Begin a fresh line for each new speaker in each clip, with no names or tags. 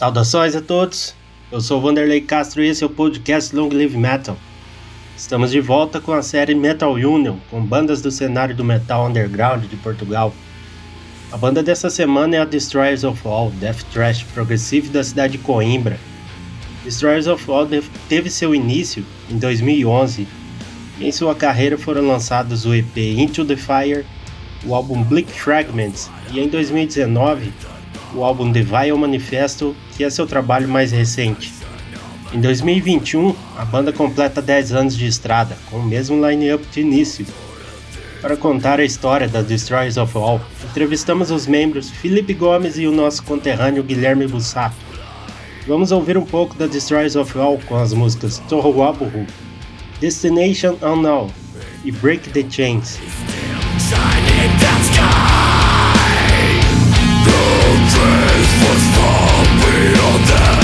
Saudações a todos, eu sou Vanderlei Castro e esse é o podcast Long Live Metal. Estamos de volta com a série Metal Union, com bandas do cenário do metal underground de Portugal. A banda dessa semana é a Destroyers of All, death thrash progressive da cidade de Coimbra. Destroyers of All teve seu início em 2011 e em sua carreira foram lançados o EP Into the Fire, o álbum Bleak Fragments e em 2019 o álbum The Vile Manifesto, que é seu trabalho mais recente. Em 2021, a banda completa 10 anos de estrada, com o mesmo line-up de início. Para contar a história da Destroyers of All, entrevistamos os membros Felipe Gomes e o nosso conterrâneo Guilherme Bussato. Vamos ouvir um pouco da Destroyers of All com as músicas Tohuwabohu, Destination Unknown e Break the Chains. Shining that sky, the on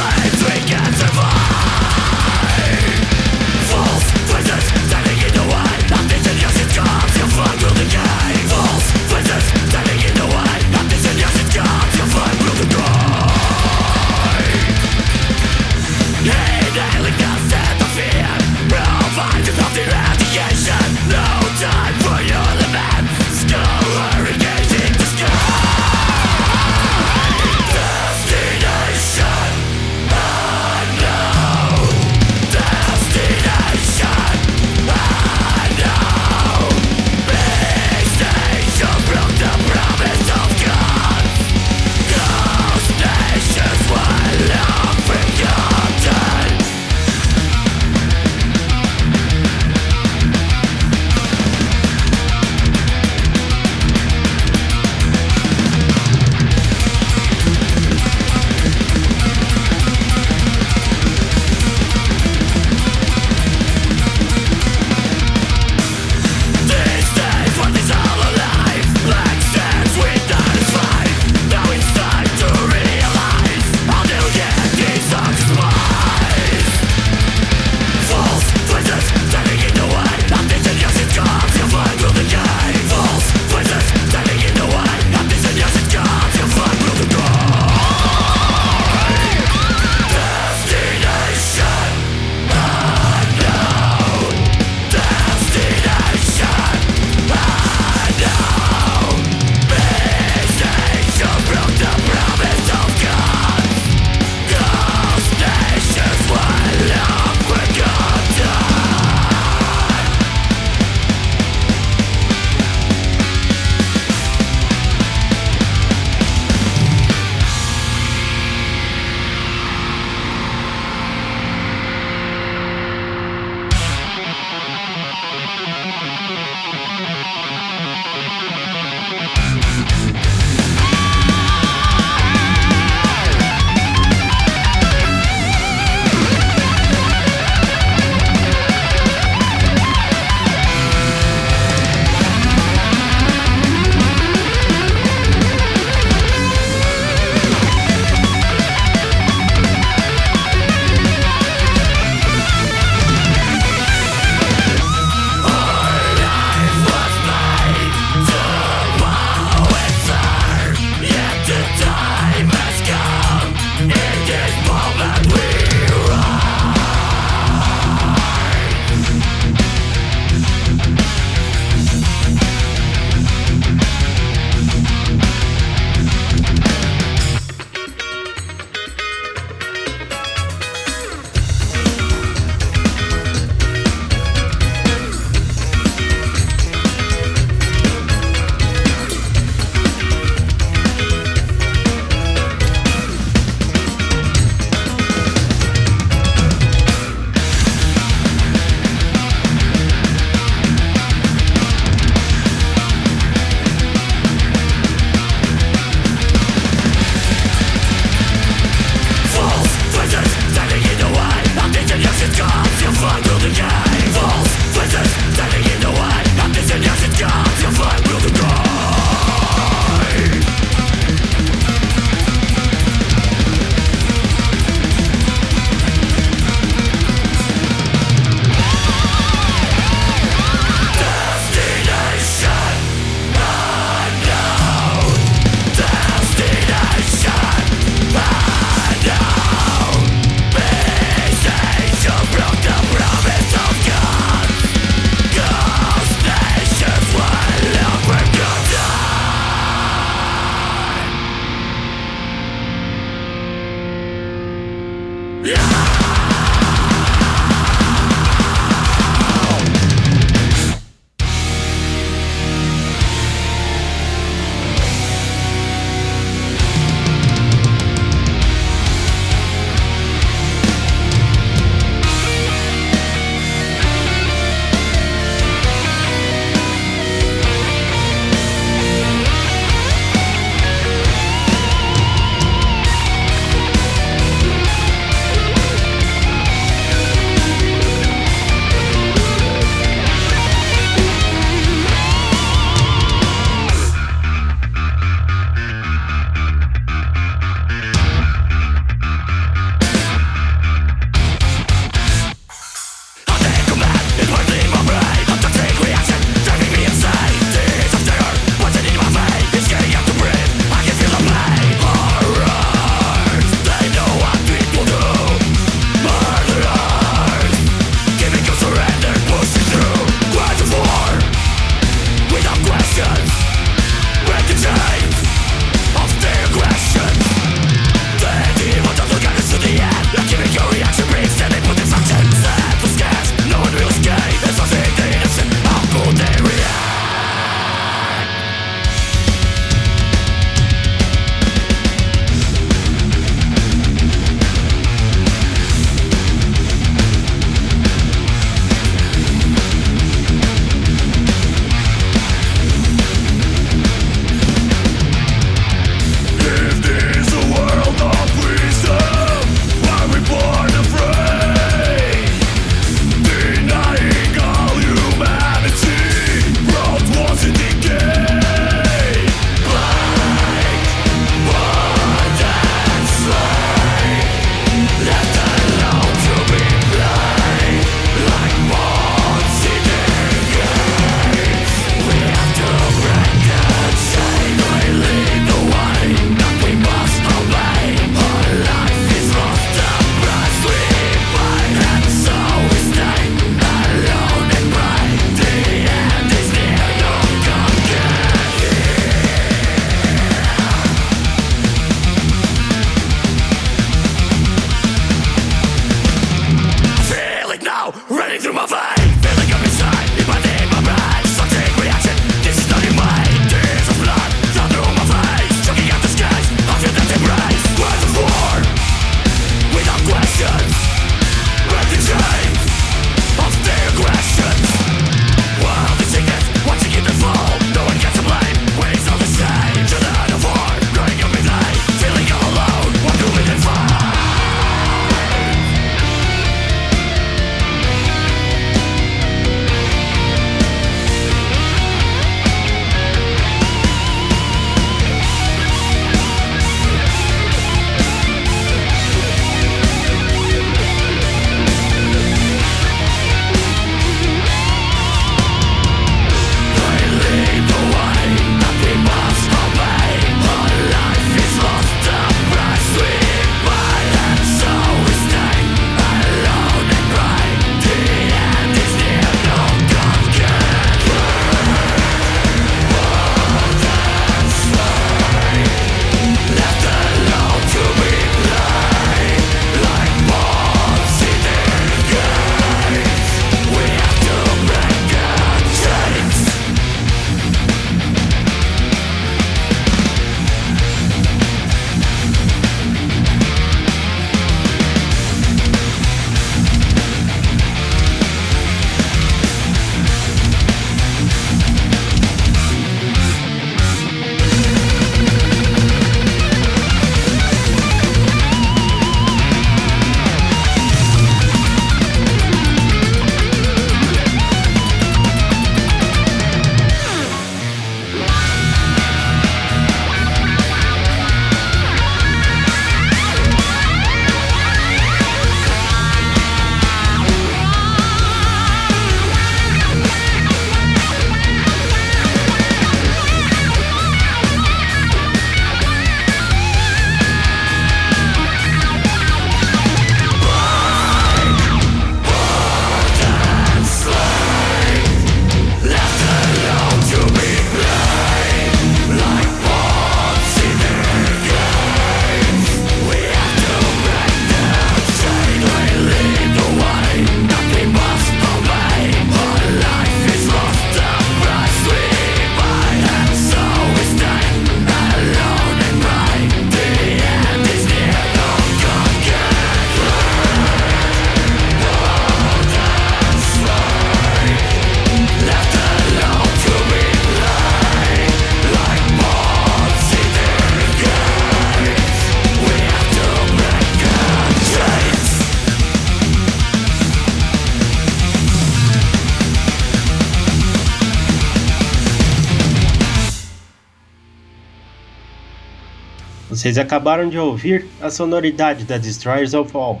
Vocês acabaram de ouvir a sonoridade da Destroyers of All.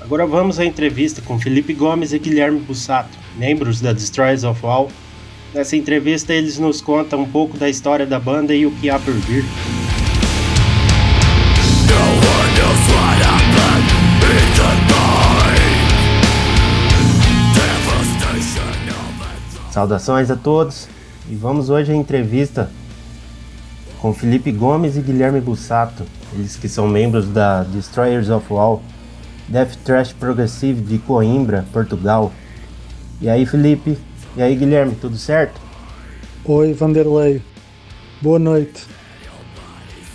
Agora vamos à entrevista com Felipe Gomes e Guilherme Bussato, membros da Destroyers of All. Nessa entrevista eles nos contam um pouco da história da banda e o que há por vir. Saudações a todos e vamos hoje à entrevista com Felipe Gomes e Guilherme Bussato, eles que são membros da Destroyers of Wall, Death Trash Progressive de Coimbra, Portugal. E aí, Felipe? E aí, Guilherme, tudo certo?
Oi, Vanderlei. Boa noite.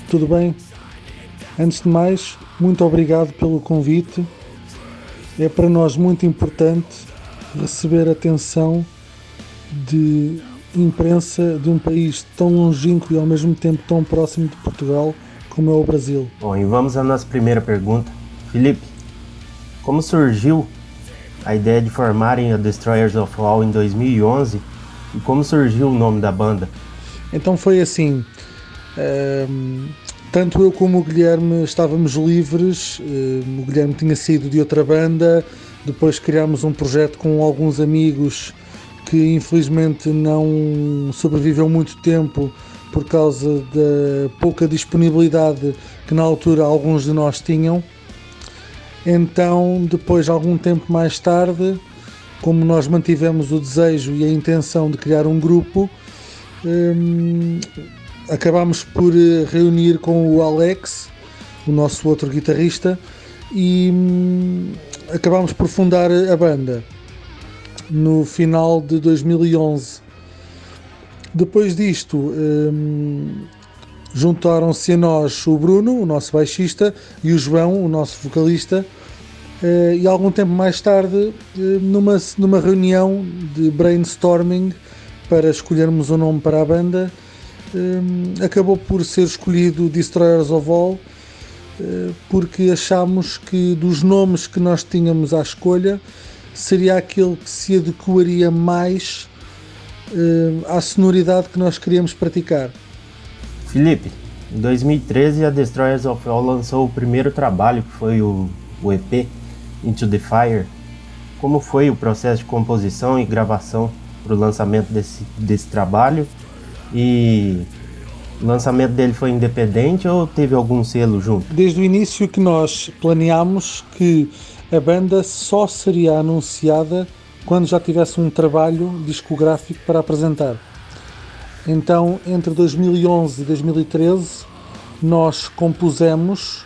Tudo bem? Antes de mais, muito obrigado pelo convite. É para nós muito importante receber atenção de imprensa de um país tão longínquo e ao mesmo tempo tão próximo de Portugal como é o Brasil.
Bom, e vamos à nossa primeira pergunta. Felipe, como surgiu a ideia de formarem a Destroyers of All em 2011 e como surgiu o nome da banda?
Então foi assim. Um, tanto eu como o Guilherme estávamos livres. Um, o Guilherme tinha saído de outra banda. Depois criámos um projeto com alguns amigos que infelizmente não sobreviveu muito tempo por causa da pouca disponibilidade que na altura alguns de nós tinham. Então, depois, algum tempo mais tarde, como nós mantivemos o desejo e a intenção de criar um grupo, hum, acabámos por reunir com o Alex, o nosso outro guitarrista, e hum, acabámos por fundar a banda no final de 2011. Depois disto, hum, juntaram-se a nós o Bruno, o nosso baixista, e o João, o nosso vocalista. Uh, e algum tempo mais tarde, uh, numa, numa reunião de brainstorming para escolhermos o um nome para a banda, um, acabou por ser escolhido Destroyers of All, uh, porque achámos que dos nomes que nós tínhamos à escolha, seria aquele que se adequaria mais uh, à sonoridade que nós queríamos praticar.
Felipe, em 2013 a Destroyers of All lançou o primeiro trabalho, que foi o, o EP Into the Fire. Como foi o processo de composição e gravação para o lançamento desse, desse trabalho? E o lançamento dele foi independente ou teve algum selo junto?
Desde o início que nós planeámos que a banda só seria anunciada quando já tivesse um trabalho discográfico para apresentar. Então, entre 2011 e 2013, nós compusemos,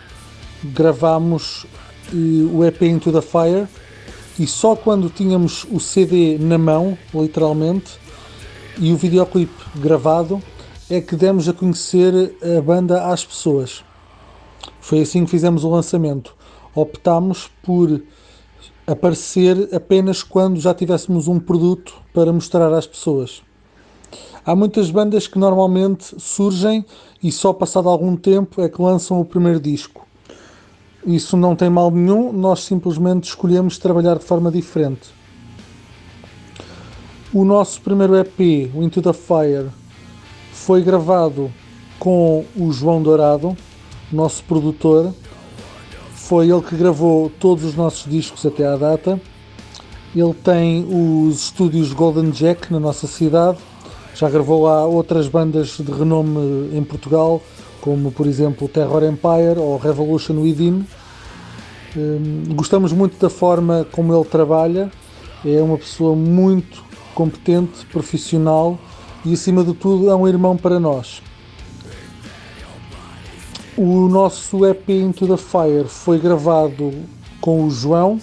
gravamos eh, o EP Into the Fire e só quando tínhamos o CD na mão, literalmente, e o videoclipe gravado, é que demos a conhecer a banda às pessoas. Foi assim que fizemos o lançamento optámos por aparecer apenas quando já tivéssemos um produto para mostrar às pessoas. Há muitas bandas que normalmente surgem e só passado algum tempo é que lançam o primeiro disco. Isso não tem mal nenhum, nós simplesmente escolhemos trabalhar de forma diferente. O nosso primeiro EP, o Into the Fire, foi gravado com o João Dourado, nosso produtor, foi ele que gravou todos os nossos discos até à data. Ele tem os estúdios Golden Jack na nossa cidade. Já gravou lá outras bandas de renome em Portugal, como por exemplo Terror Empire ou Revolution Within. Hum, gostamos muito da forma como ele trabalha. É uma pessoa muito competente, profissional e acima de tudo é um irmão para nós. O nosso EP Into the Fire foi gravado com o João,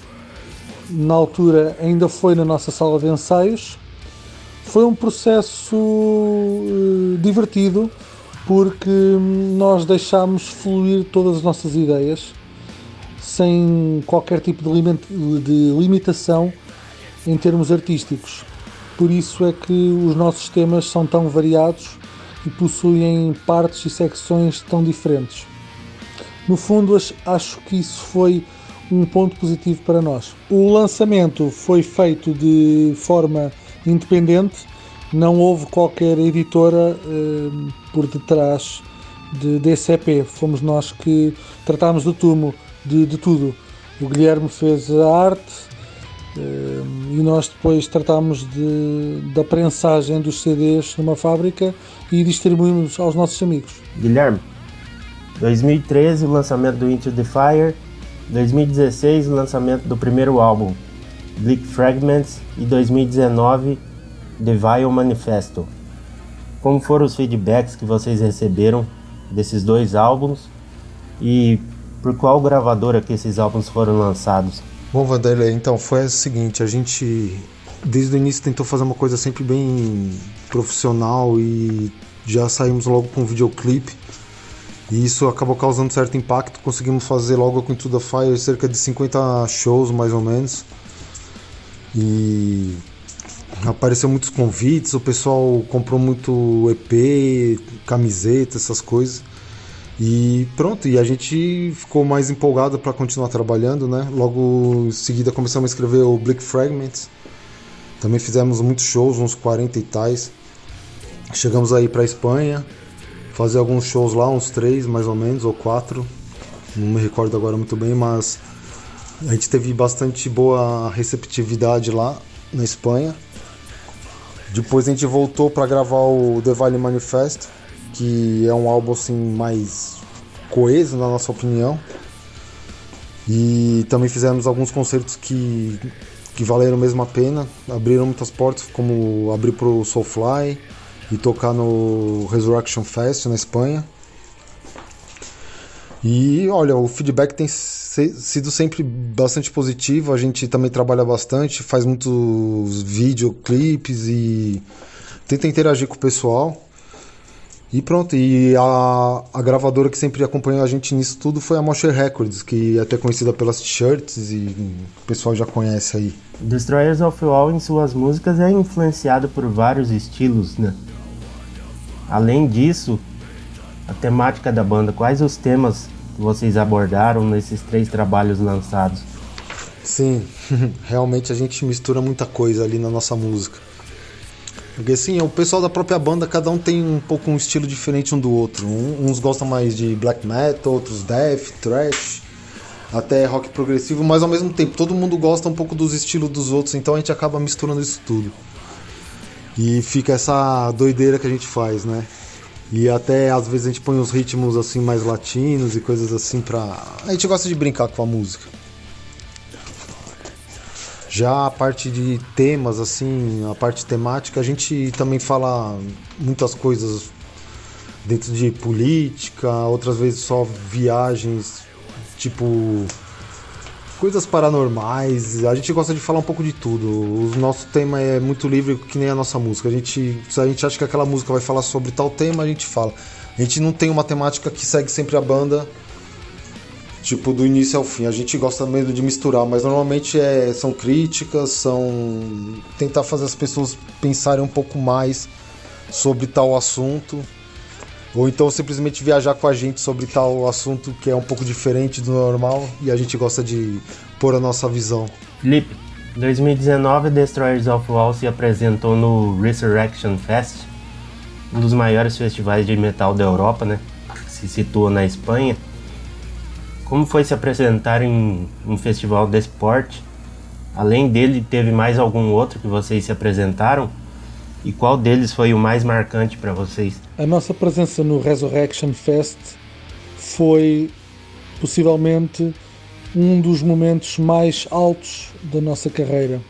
na altura ainda foi na nossa sala de ensaios. Foi um processo uh, divertido porque nós deixámos fluir todas as nossas ideias sem qualquer tipo de limitação em termos artísticos. Por isso é que os nossos temas são tão variados e possuem partes e secções tão diferentes. No fundo, acho que isso foi um ponto positivo para nós. O lançamento foi feito de forma independente, não houve qualquer editora eh, por detrás de, desse EP. Fomos nós que tratámos de tudo, de, de tudo. O Guilherme fez a arte e nós depois tratámos de, da prensagem dos CDs numa fábrica e distribuímos aos nossos amigos.
Guilherme, 2013 o lançamento do Into the Fire, 2016 o lançamento do primeiro álbum, Bleak Fragments, e 2019 The Vile Manifesto. Como foram os feedbacks que vocês receberam desses dois álbuns e por qual gravadora que esses álbuns foram lançados?
Bom, Vanderlei, então foi o seguinte, a gente desde o início tentou fazer uma coisa sempre bem profissional e já saímos logo com um videoclipe e isso acabou causando certo impacto. Conseguimos fazer logo com Into the Fire cerca de 50 shows mais ou menos e apareceu muitos convites, o pessoal comprou muito EP, camiseta, essas coisas. E pronto, e a gente ficou mais empolgado para continuar trabalhando, né? Logo em seguida começamos a escrever o Bleak Fragments. Também fizemos muitos shows, uns 40 e tais. Chegamos aí para Espanha, fazer alguns shows lá, uns três mais ou menos, ou quatro. Não me recordo agora muito bem, mas a gente teve bastante boa receptividade lá na Espanha. Depois a gente voltou para gravar o The Valley Manifesto, que é um álbum assim mais coeso na nossa opinião. E também fizemos alguns concertos que, que valeram mesmo a pena, abriram muitas portas, como abrir pro Soulfly e tocar no Resurrection Fest na Espanha. E olha, o feedback tem sido sempre bastante positivo. A gente também trabalha bastante, faz muitos videoclipes e tenta interagir com o pessoal. E pronto, e a, a gravadora que sempre acompanhou a gente nisso tudo foi a Mosher Records, que é até conhecida pelas t-shirts e o pessoal já conhece aí.
Destroyers of All em suas músicas é influenciado por vários estilos, né? Além disso, a temática da banda, quais os temas que vocês abordaram nesses três trabalhos lançados?
Sim, realmente a gente mistura muita coisa ali na nossa música. Porque assim, o pessoal da própria banda, cada um tem um pouco um estilo diferente um do outro. Um, uns gostam mais de black metal, outros death, thrash, até rock progressivo, mas ao mesmo tempo todo mundo gosta um pouco dos estilos dos outros, então a gente acaba misturando isso tudo. E fica essa doideira que a gente faz, né? E até às vezes a gente põe uns ritmos assim mais latinos e coisas assim pra. A gente gosta de brincar com a música. Já a parte de temas, assim, a parte temática, a gente também fala muitas coisas dentro de política, outras vezes só viagens, tipo coisas paranormais. A gente gosta de falar um pouco de tudo. O nosso tema é muito livre, que nem a nossa música. A gente, se a gente acha que aquela música vai falar sobre tal tema, a gente fala. A gente não tem uma temática que segue sempre a banda, tipo, do início ao fim. A gente gosta mesmo de misturar, mas normalmente é, são críticas, são tentar fazer as pessoas pensarem um pouco mais sobre tal assunto ou então simplesmente viajar com a gente sobre tal assunto que é um pouco diferente do normal e a gente gosta de pôr a nossa visão.
Felipe, 2019 Destroyers of Wall se apresentou no Resurrection Fest, um dos maiores festivais de metal da Europa, né? Se situa na Espanha. Como foi se apresentar em um festival desse porte? Além dele, teve mais algum outro que vocês se apresentaram? E qual deles foi o mais marcante para vocês?
A nossa presença no Resurrection Fest foi possivelmente um dos momentos mais altos da nossa carreira.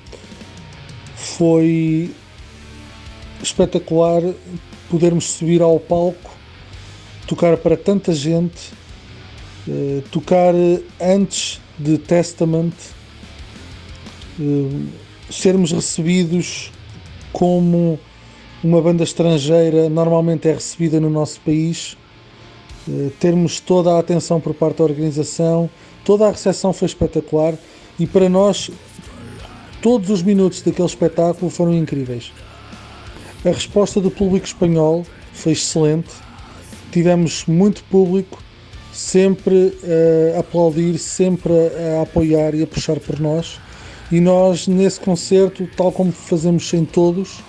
Foi espetacular podermos subir ao palco, tocar para tanta gente, eh, tocar antes de Testament, eh, sermos recebidos como uma banda estrangeira normalmente é recebida no nosso país, eh, termos toda a atenção por parte da organização, toda a recepção foi espetacular e para nós todos os minutos daquele espetáculo foram incríveis. A resposta do público espanhol foi excelente, tivemos muito público, sempre a aplaudir, sempre a apoiar e a puxar por nós. E nós, nesse concerto, tal como fazemos em todos,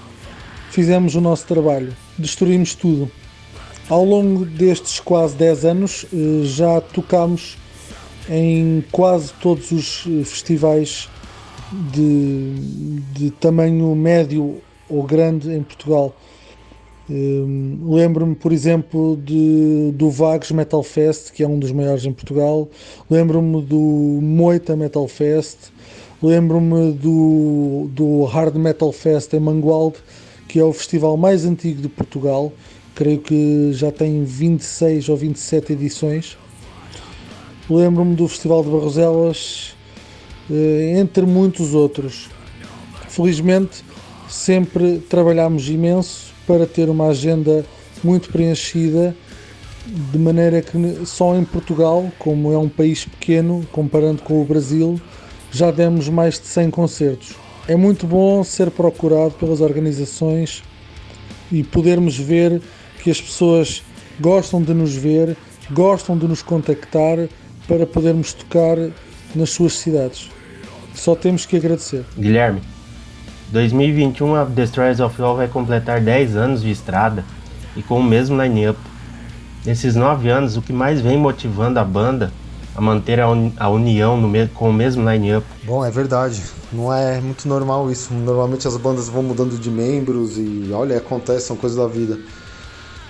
fizemos o nosso trabalho, destruímos tudo. Ao longo destes quase 10 anos eh, já tocámos em quase todos os eh, festivais de, de tamanho médio ou grande em Portugal. Um, Lembro-me, por exemplo, de, do Vagos Metal Fest, que é um dos maiores em Portugal. Lembro-me do Moita Metal Fest. Lembro-me do, do Hard Metal Fest em Mangualde, que é o festival mais antigo de Portugal. Creio que já tem 26 ou 27 edições. Lembro-me do Festival de Barroselas, eh, entre muitos outros. Felizmente, sempre trabalhámos imenso para ter uma agenda muito preenchida, de maneira que só em Portugal, como é um país pequeno, comparando com o Brasil, já demos mais de 100 concertos. É muito bom ser procurado pelas organizações e podermos ver que as pessoas gostam de nos ver, gostam de nos contactar para podermos tocar nas suas cidades. Só temos que agradecer.
Guilherme, 2021 a Destroyers of All vai completar 10 anos de estrada e com o mesmo line-up. Nesses 9 anos, o que mais vem motivando a banda a manter a, uni a união com o mesmo line-up?
Bom, é verdade. Não é muito normal isso. Normalmente as bandas vão mudando de membros e olha, acontece, são coisas da vida.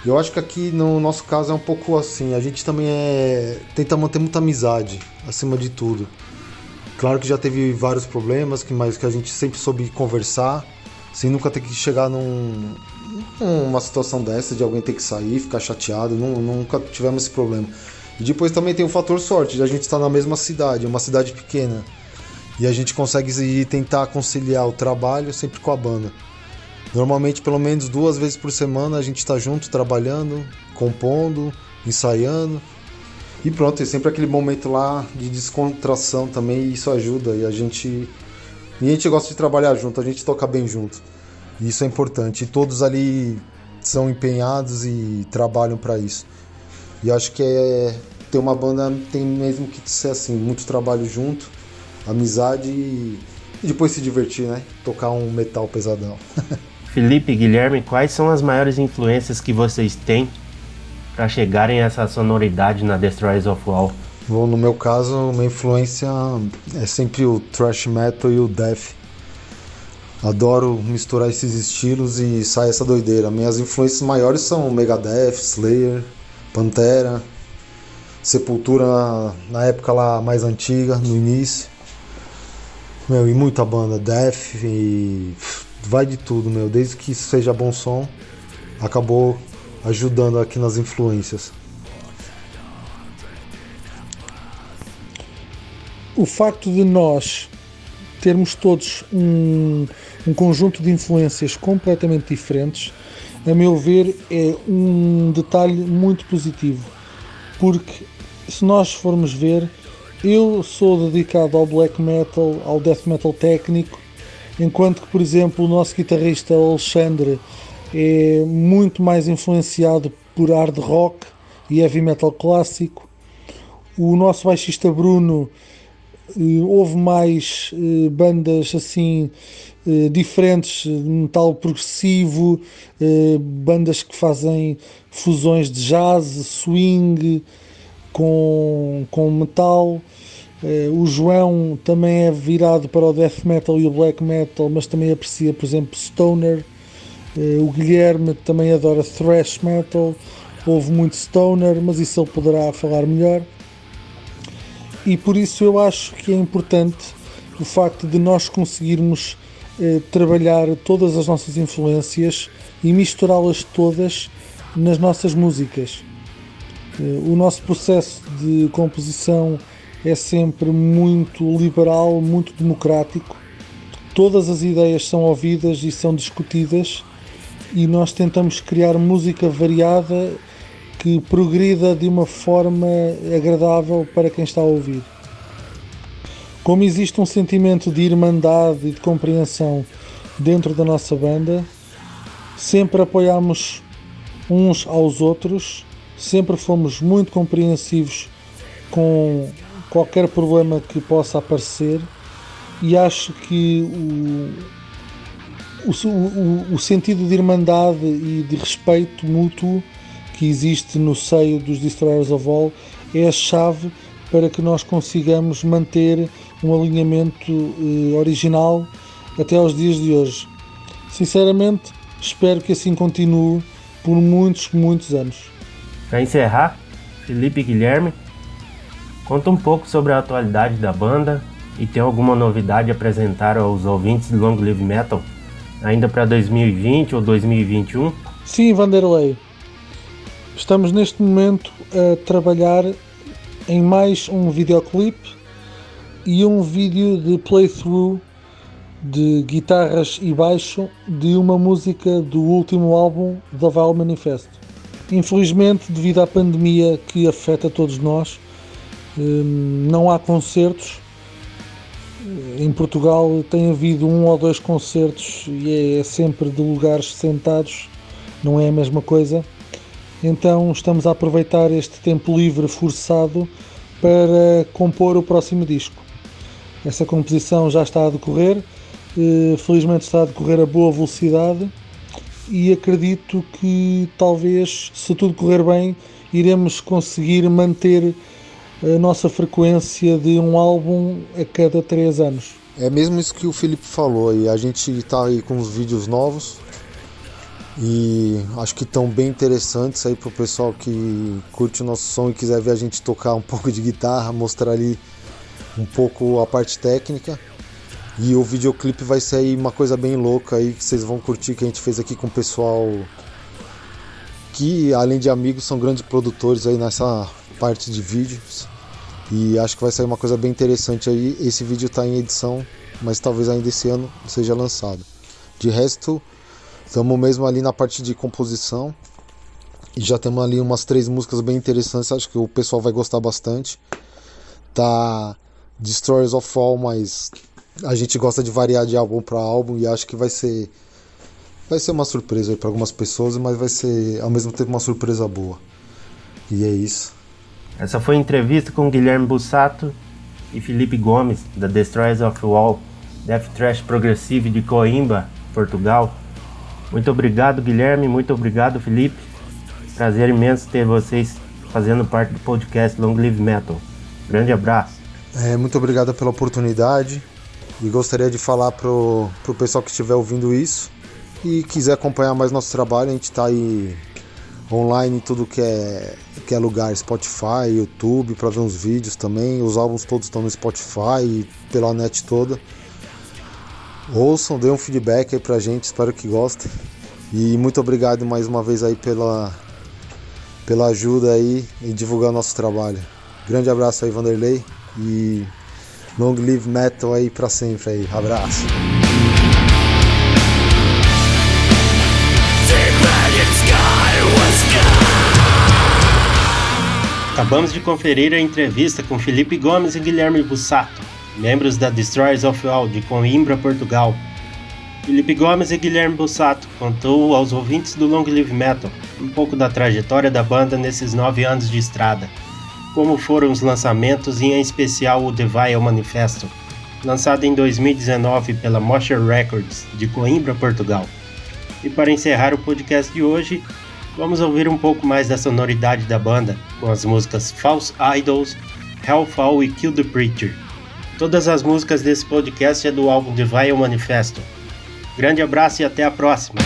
Eu acho que aqui no nosso caso é um pouco assim. A gente também é tenta manter muita amizade acima de tudo. Claro que já teve vários problemas, que mas que a gente sempre soube conversar, sem nunca ter que chegar num, numa situação dessa de alguém ter que sair, ficar chateado. nunca tivemos esse problema. E depois também tem o fator sorte de a gente estar na mesma cidade, uma cidade pequena. E a gente consegue tentar conciliar o trabalho sempre com a banda. Normalmente, pelo menos duas vezes por semana, a gente está junto trabalhando, compondo, ensaiando. E pronto, é sempre aquele momento lá de descontração também, e isso ajuda. E a gente. E a gente gosta de trabalhar junto, a gente toca bem junto. E isso é importante. E todos ali são empenhados e trabalham para isso. E acho que é, ter uma banda tem mesmo que ser assim, muito trabalho junto, amizade e, e depois se divertir, né? Tocar um metal pesadão.
Felipe Guilherme, quais são as maiores influências que vocês têm para chegarem a essa sonoridade na Destroyers of All?
Bom, no meu caso, uma influência é sempre o thrash metal e o death. Adoro misturar esses estilos e sai essa doideira. Minhas influências maiores são Megadeth, Slayer, Pantera, Sepultura na época lá mais antiga, no início. Meu, e muita banda, Death e vai de tudo, meu. Desde que seja bom som, acabou ajudando aqui nas influências.
O facto de nós termos todos um, um conjunto de influências completamente diferentes, a meu ver, é um detalhe muito positivo, porque se nós formos ver, eu sou dedicado ao black metal, ao death metal técnico, enquanto que, por exemplo, o nosso guitarrista Alexandre é muito mais influenciado por hard rock e heavy metal clássico. O nosso baixista Bruno eh, houve mais eh, bandas assim eh, diferentes metal progressivo, bandas que fazem fusões de jazz, swing com, com metal. O João também é virado para o death metal e o black metal, mas também aprecia, por exemplo, stoner. O Guilherme também adora thrash metal. Houve muito stoner, mas isso ele poderá falar melhor. E por isso eu acho que é importante o facto de nós conseguirmos eh, trabalhar todas as nossas influências e misturá-las todas nas nossas músicas. Eh, o nosso processo de composição é sempre muito liberal, muito democrático. Todas as ideias são ouvidas e são discutidas e nós tentamos criar música variada que progrida de uma forma agradável para quem está a ouvir. Como existe um sentimento de irmandade e de compreensão dentro da nossa banda, sempre apoiamos uns aos outros, sempre fomos muito compreensivos com qualquer problema que possa aparecer e acho que o, o, o, o sentido de irmandade e de respeito mútuo que existe no seio dos Destroyers of All é a chave para que nós consigamos manter um alinhamento eh, original até aos dias de hoje. Sinceramente, espero que assim continue por muitos, muitos anos.
Para encerrar, Felipe Guilherme, conta um pouco sobre a atualidade da banda e tem alguma novidade a apresentar aos ouvintes do Long Live Metal ainda para 2020 ou 2021?
Sim, Vanderlei. Estamos neste momento a trabalhar em mais um videoclipe e um vídeo de playthrough de guitarras e baixo de uma música do último álbum da Vile Manifesto. Infelizmente, devido à pandemia que afeta todos nós, hum, não há concertos. Em Portugal tem havido um ou dois concertos e é sempre de lugares sentados, não é a mesma coisa. Então estamos a aproveitar este tempo livre forçado para compor o próximo disco. Essa composição já está a decorrer, eh, felizmente está a decorrer a boa velocidade e acredito que talvez, se tudo correr bem, iremos conseguir manter a nossa frequência de um álbum a cada três anos.
É mesmo isso que o Felipe falou e a gente está aí com os vídeos novos e acho que estão bem interessantes aí para o pessoal que curte o nosso som e quiser ver a gente tocar um pouco de guitarra, mostrar ali um pouco a parte técnica. E o videoclipe vai sair uma coisa bem louca aí que vocês vão curtir que a gente fez aqui com o pessoal que além de amigos são grandes produtores aí nessa parte de vídeos. E acho que vai sair uma coisa bem interessante aí. Esse vídeo está em edição, mas talvez ainda esse ano seja lançado. De resto, estamos mesmo ali na parte de composição. E já temos ali umas três músicas bem interessantes, acho que o pessoal vai gostar bastante. Tá Destroyers of All, mas a gente gosta de variar de álbum para álbum e acho que vai ser vai ser uma surpresa para algumas pessoas, mas vai ser ao mesmo tempo uma surpresa boa. E é isso.
Essa foi a entrevista com Guilherme Bussato e Felipe Gomes, da Destroyers of Wall, Death Trash Progressive de Coimbra, Portugal. Muito obrigado, Guilherme. Muito obrigado, Felipe. Prazer imenso ter vocês fazendo parte do podcast Long Live Metal. Grande abraço.
É, muito obrigado pela oportunidade. E gostaria de falar pro, pro pessoal que estiver ouvindo isso e quiser acompanhar mais nosso trabalho, a gente está aí online tudo que é, que é lugar, Spotify, YouTube, para ver uns vídeos também. Os álbuns todos estão no Spotify e pela net toda. Ouçam, dê um feedback aí pra gente, espero que gostem. E muito obrigado mais uma vez aí pela, pela ajuda aí em divulgar nosso trabalho. Grande abraço aí, Vanderlei. E Long Live Metal aí pra sempre aí. Abraço.
Acabamos de conferir a entrevista com Felipe Gomes e Guilherme Bussato, membros da Destroyers of All de Coimbra, Portugal. Felipe Gomes e Guilherme Bussato contou aos ouvintes do Long Live Metal um pouco da trajetória da banda nesses nove anos de estrada como foram os lançamentos e em especial o The Vile Manifesto, lançado em 2019 pela Mosher Records de Coimbra, Portugal. E para encerrar o podcast de hoje, vamos ouvir um pouco mais da sonoridade da banda com as músicas False Idols, Hellfall e Kill the Preacher. Todas as músicas desse podcast é do álbum The Vile Manifesto. Grande abraço e até a próxima!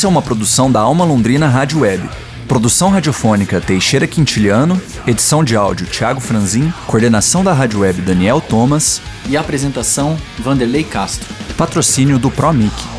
Essa é uma produção da Alma Londrina Rádio Web. Produção radiofônica Teixeira Quintiliano, edição de áudio Thiago Franzin, coordenação da Rádio Web Daniel Thomas
e apresentação Vanderlei Castro.
Patrocínio do ProMic.